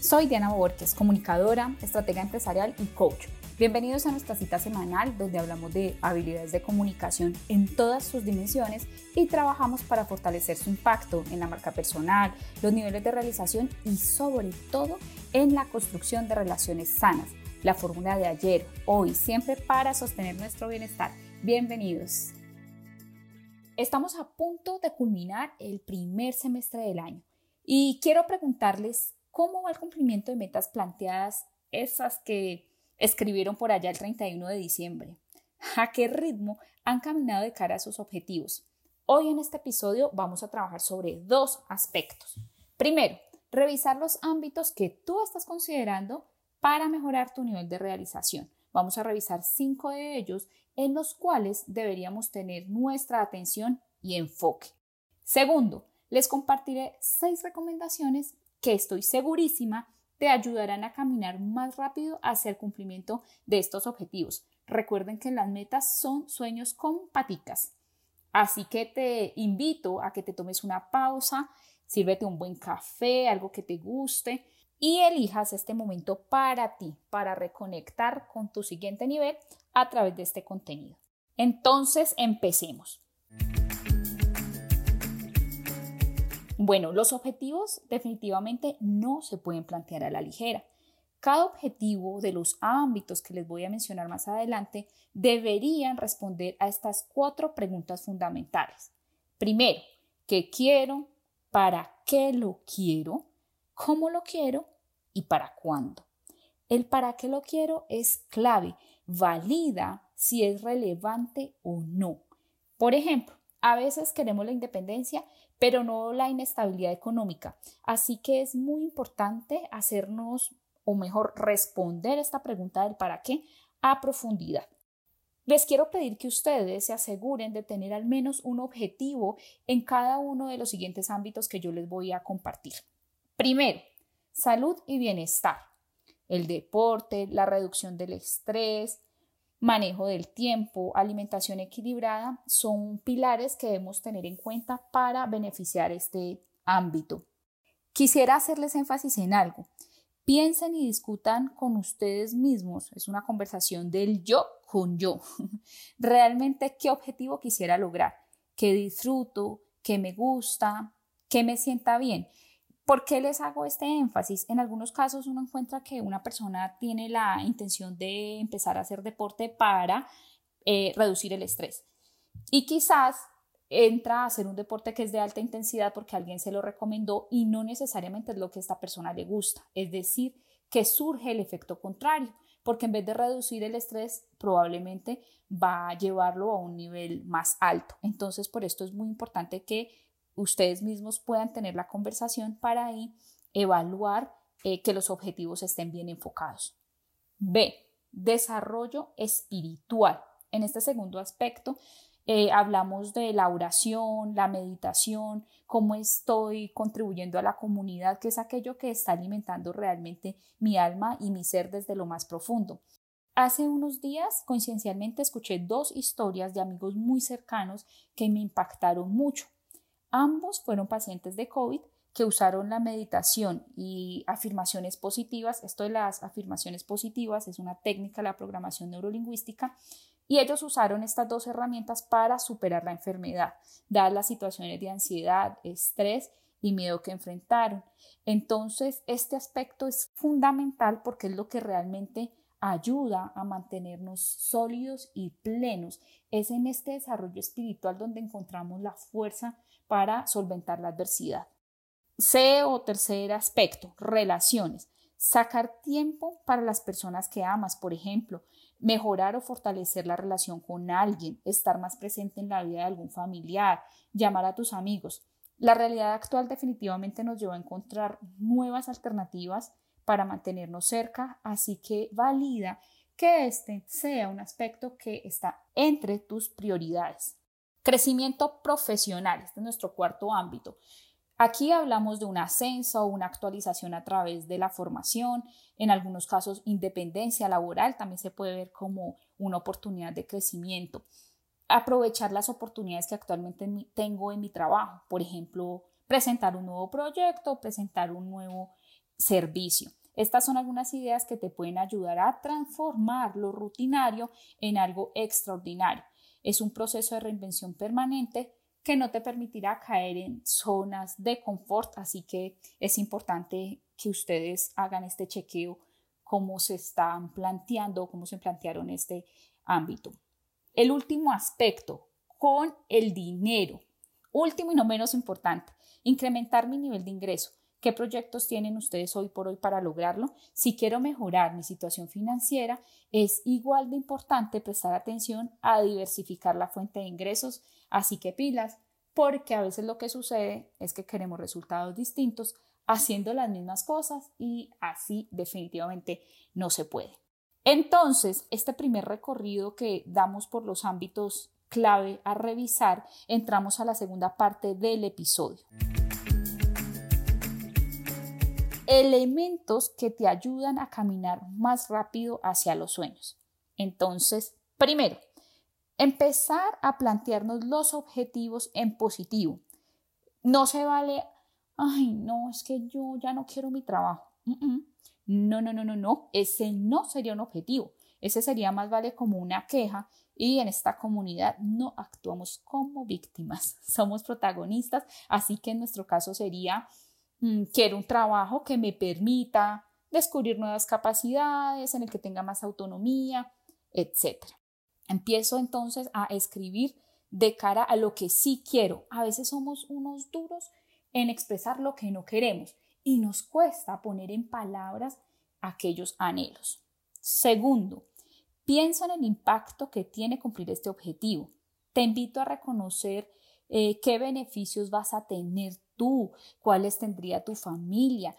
Soy Diana Borges, comunicadora, estratega empresarial y coach. Bienvenidos a nuestra cita semanal donde hablamos de habilidades de comunicación en todas sus dimensiones y trabajamos para fortalecer su impacto en la marca personal, los niveles de realización y sobre todo en la construcción de relaciones sanas. La fórmula de ayer, hoy, siempre para sostener nuestro bienestar. Bienvenidos. Estamos a punto de culminar el primer semestre del año y quiero preguntarles cómo va el cumplimiento de metas planteadas, esas que escribieron por allá el 31 de diciembre. ¿A qué ritmo han caminado de cara a sus objetivos? Hoy en este episodio vamos a trabajar sobre dos aspectos. Primero, revisar los ámbitos que tú estás considerando para mejorar tu nivel de realización. Vamos a revisar cinco de ellos en los cuales deberíamos tener nuestra atención y enfoque. Segundo, les compartiré seis recomendaciones que estoy segurísima te ayudarán a caminar más rápido hacia el cumplimiento de estos objetivos. Recuerden que las metas son sueños con paticas. Así que te invito a que te tomes una pausa, sírvete un buen café, algo que te guste y elijas este momento para ti, para reconectar con tu siguiente nivel a través de este contenido. Entonces, empecemos. Bueno, los objetivos definitivamente no se pueden plantear a la ligera. Cada objetivo de los ámbitos que les voy a mencionar más adelante deberían responder a estas cuatro preguntas fundamentales. Primero, ¿qué quiero? ¿Para qué lo quiero? ¿Cómo lo quiero? ¿Y para cuándo? El para qué lo quiero es clave, valida si es relevante o no. Por ejemplo, a veces queremos la independencia, pero no la inestabilidad económica. Así que es muy importante hacernos, o mejor, responder esta pregunta del para qué a profundidad. Les quiero pedir que ustedes se aseguren de tener al menos un objetivo en cada uno de los siguientes ámbitos que yo les voy a compartir. Primero, salud y bienestar. El deporte, la reducción del estrés, manejo del tiempo, alimentación equilibrada, son pilares que debemos tener en cuenta para beneficiar este ámbito. Quisiera hacerles énfasis en algo. Piensen y discutan con ustedes mismos. Es una conversación del yo con yo. Realmente, ¿qué objetivo quisiera lograr? ¿Qué disfruto? ¿Qué me gusta? ¿Qué me sienta bien? ¿Por qué les hago este énfasis? En algunos casos uno encuentra que una persona tiene la intención de empezar a hacer deporte para eh, reducir el estrés. Y quizás entra a hacer un deporte que es de alta intensidad porque alguien se lo recomendó y no necesariamente es lo que esta persona le gusta. Es decir, que surge el efecto contrario, porque en vez de reducir el estrés, probablemente va a llevarlo a un nivel más alto. Entonces, por esto es muy importante que ustedes mismos puedan tener la conversación para ahí evaluar eh, que los objetivos estén bien enfocados. B. Desarrollo espiritual. En este segundo aspecto, eh, hablamos de la oración, la meditación, cómo estoy contribuyendo a la comunidad, que es aquello que está alimentando realmente mi alma y mi ser desde lo más profundo. Hace unos días, coincidencialmente, escuché dos historias de amigos muy cercanos que me impactaron mucho. Ambos fueron pacientes de COVID que usaron la meditación y afirmaciones positivas. Esto de las afirmaciones positivas es una técnica de la programación neurolingüística y ellos usaron estas dos herramientas para superar la enfermedad, dadas las situaciones de ansiedad, estrés y miedo que enfrentaron. Entonces, este aspecto es fundamental porque es lo que realmente ayuda a mantenernos sólidos y plenos. Es en este desarrollo espiritual donde encontramos la fuerza para solventar la adversidad. C o tercer aspecto, relaciones. Sacar tiempo para las personas que amas, por ejemplo, mejorar o fortalecer la relación con alguien, estar más presente en la vida de algún familiar, llamar a tus amigos. La realidad actual definitivamente nos lleva a encontrar nuevas alternativas para mantenernos cerca, así que valida que este sea un aspecto que está entre tus prioridades. Crecimiento profesional, este es nuestro cuarto ámbito. Aquí hablamos de un ascenso o una actualización a través de la formación, en algunos casos independencia laboral también se puede ver como una oportunidad de crecimiento. Aprovechar las oportunidades que actualmente tengo en mi trabajo, por ejemplo, presentar un nuevo proyecto, presentar un nuevo servicio. Estas son algunas ideas que te pueden ayudar a transformar lo rutinario en algo extraordinario. Es un proceso de reinvención permanente que no te permitirá caer en zonas de confort, así que es importante que ustedes hagan este chequeo, cómo se están planteando, cómo se plantearon este ámbito. El último aspecto, con el dinero. Último y no menos importante, incrementar mi nivel de ingreso. ¿Qué proyectos tienen ustedes hoy por hoy para lograrlo? Si quiero mejorar mi situación financiera, es igual de importante prestar atención a diversificar la fuente de ingresos, así que pilas, porque a veces lo que sucede es que queremos resultados distintos haciendo las mismas cosas y así definitivamente no se puede. Entonces, este primer recorrido que damos por los ámbitos clave a revisar, entramos a la segunda parte del episodio. Elementos que te ayudan a caminar más rápido hacia los sueños. Entonces, primero, empezar a plantearnos los objetivos en positivo. No se vale, ay, no, es que yo ya no quiero mi trabajo. No, no, no, no, no, ese no sería un objetivo. Ese sería más vale como una queja y en esta comunidad no actuamos como víctimas, somos protagonistas, así que en nuestro caso sería, quiero un trabajo que me permita descubrir nuevas capacidades, en el que tenga más autonomía, etc. Empiezo entonces a escribir de cara a lo que sí quiero. A veces somos unos duros en expresar lo que no queremos y nos cuesta poner en palabras aquellos anhelos. Segundo, Piensa en el impacto que tiene cumplir este objetivo. Te invito a reconocer eh, qué beneficios vas a tener tú, cuáles tendría tu familia,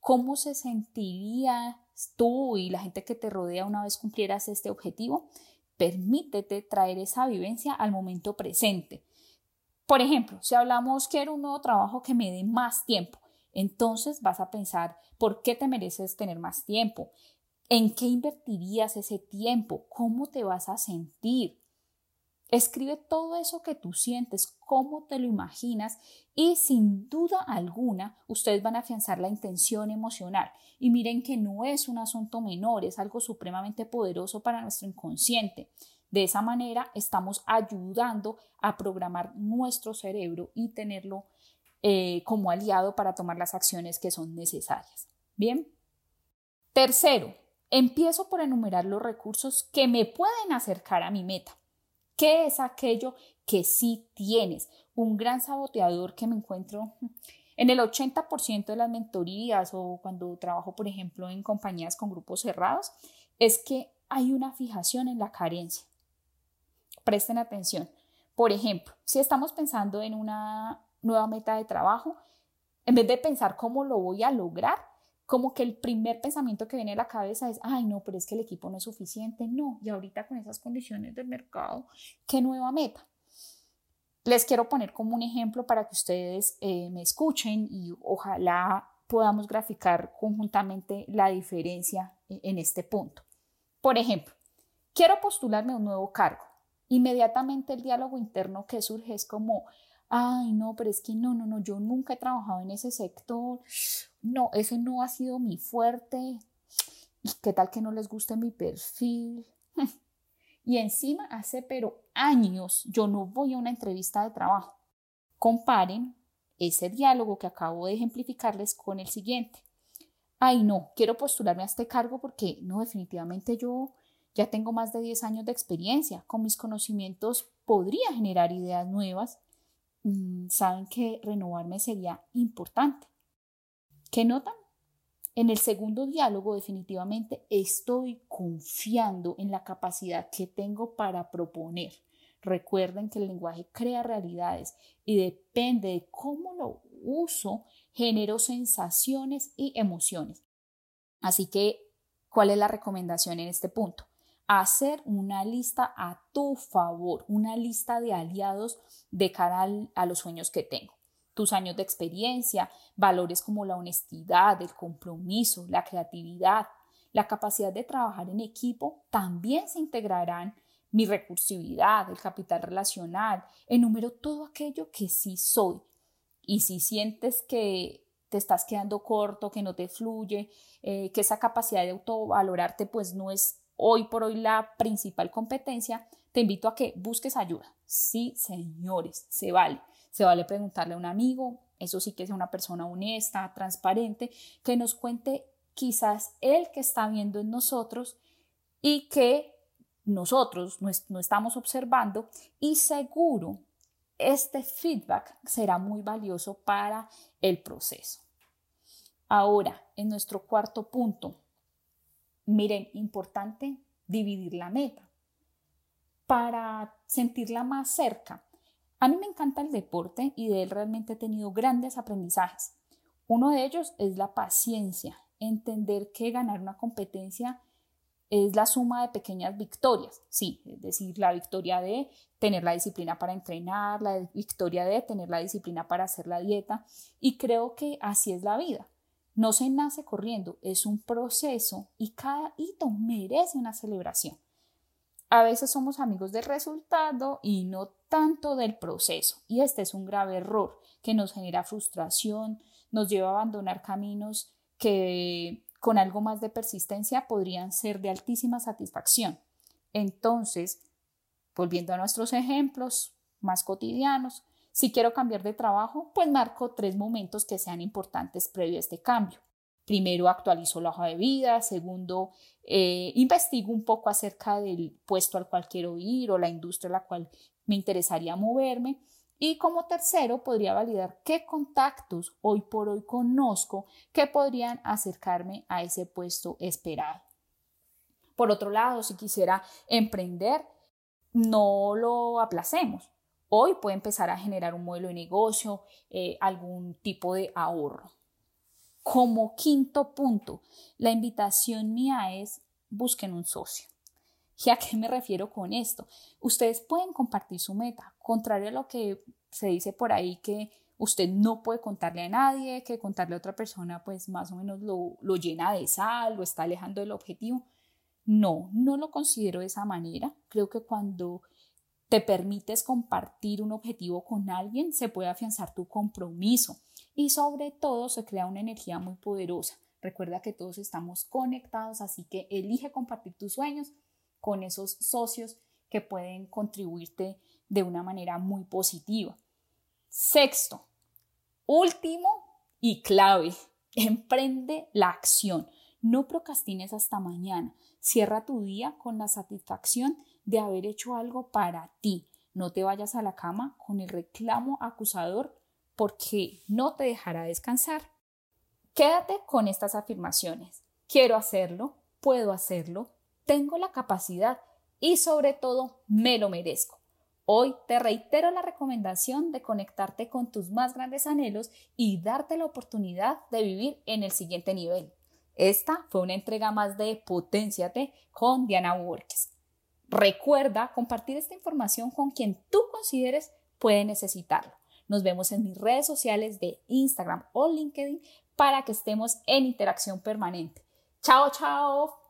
cómo se sentiría tú y la gente que te rodea una vez cumplieras este objetivo. Permítete traer esa vivencia al momento presente. Por ejemplo, si hablamos quiero un nuevo trabajo que me dé más tiempo, entonces vas a pensar por qué te mereces tener más tiempo, ¿En qué invertirías ese tiempo? ¿Cómo te vas a sentir? Escribe todo eso que tú sientes, cómo te lo imaginas y sin duda alguna ustedes van a afianzar la intención emocional. Y miren que no es un asunto menor, es algo supremamente poderoso para nuestro inconsciente. De esa manera estamos ayudando a programar nuestro cerebro y tenerlo eh, como aliado para tomar las acciones que son necesarias. Bien. Tercero, Empiezo por enumerar los recursos que me pueden acercar a mi meta. ¿Qué es aquello que sí tienes? Un gran saboteador que me encuentro en el 80% de las mentorías o cuando trabajo, por ejemplo, en compañías con grupos cerrados, es que hay una fijación en la carencia. Presten atención. Por ejemplo, si estamos pensando en una nueva meta de trabajo, en vez de pensar cómo lo voy a lograr, como que el primer pensamiento que viene a la cabeza es, ay, no, pero es que el equipo no es suficiente. No, y ahorita con esas condiciones del mercado, ¿qué nueva meta? Les quiero poner como un ejemplo para que ustedes eh, me escuchen y ojalá podamos graficar conjuntamente la diferencia e, en este punto. Por ejemplo, quiero postularme a un nuevo cargo. Inmediatamente el diálogo interno que surge es como, ay, no, pero es que no, no, no, yo nunca he trabajado en ese sector, no, ese no ha sido mi fuerte, y qué tal que no les guste mi perfil. Y encima hace pero años yo no voy a una entrevista de trabajo. Comparen ese diálogo que acabo de ejemplificarles con el siguiente. Ay, no, quiero postularme a este cargo porque no, definitivamente yo ya tengo más de 10 años de experiencia. Con mis conocimientos podría generar ideas nuevas saben que renovarme sería importante. ¿Qué notan? En el segundo diálogo definitivamente estoy confiando en la capacidad que tengo para proponer. Recuerden que el lenguaje crea realidades y depende de cómo lo uso, genero sensaciones y emociones. Así que, ¿cuál es la recomendación en este punto? Hacer una lista a tu favor, una lista de aliados de cara a los sueños que tengo. Tus años de experiencia, valores como la honestidad, el compromiso, la creatividad, la capacidad de trabajar en equipo, también se integrarán mi recursividad, el capital relacional, enumero todo aquello que sí soy. Y si sientes que te estás quedando corto, que no te fluye, eh, que esa capacidad de autovalorarte pues no es hoy por hoy la principal competencia, te invito a que busques ayuda. Sí, señores, se vale. Se vale preguntarle a un amigo, eso sí que es una persona honesta, transparente, que nos cuente quizás él que está viendo en nosotros y que nosotros no, estamos observando y seguro este feedback será muy valioso para el proceso. Ahora, en nuestro cuarto punto, miren, importante dividir la meta para sentirla más cerca. A mí me encanta el deporte y de él realmente he tenido grandes aprendizajes. Uno de ellos es la paciencia, entender que ganar una competencia es la suma de pequeñas victorias, sí, es decir, la victoria de tener la disciplina para entrenar, la victoria de tener la disciplina para hacer la dieta, y creo que así es la vida. No se nace corriendo, es un proceso y cada hito merece una celebración. A veces somos amigos del resultado y no tanto del proceso, y este es un grave error que nos genera frustración, nos lleva a abandonar caminos que con algo más de persistencia podrían ser de altísima satisfacción. Entonces, volviendo a nuestros ejemplos más cotidianos, si quiero cambiar de trabajo, pues marco tres momentos que sean importantes previo a este cambio. Primero, actualizo la hoja de vida. Segundo, eh, investigo un poco acerca del puesto al cual quiero ir o la industria a la cual me interesaría moverme. Y como tercero, podría validar qué contactos hoy por hoy conozco que podrían acercarme a ese puesto esperado. Por otro lado, si quisiera emprender, no lo aplacemos. Hoy puede empezar a generar un modelo de negocio, eh, algún tipo de ahorro. Como quinto punto, la invitación mía es busquen un socio. ¿Y a qué me refiero con esto? Ustedes pueden compartir su meta, contrario a lo que se dice por ahí que usted no puede contarle a nadie, que contarle a otra persona pues más o menos lo, lo llena de sal, lo está alejando del objetivo. No, no lo considero de esa manera. Creo que cuando te permites compartir un objetivo con alguien, se puede afianzar tu compromiso y sobre todo se crea una energía muy poderosa. Recuerda que todos estamos conectados, así que elige compartir tus sueños con esos socios que pueden contribuirte de una manera muy positiva. Sexto, último y clave, emprende la acción. No procrastines hasta mañana. Cierra tu día con la satisfacción de haber hecho algo para ti. No te vayas a la cama con el reclamo acusador porque no te dejará descansar. Quédate con estas afirmaciones. Quiero hacerlo, puedo hacerlo, tengo la capacidad y sobre todo me lo merezco. Hoy te reitero la recomendación de conectarte con tus más grandes anhelos y darte la oportunidad de vivir en el siguiente nivel. Esta fue una entrega más de Potenciate con Diana Borges. Recuerda compartir esta información con quien tú consideres puede necesitarlo. Nos vemos en mis redes sociales de Instagram o LinkedIn para que estemos en interacción permanente. Chao, chao.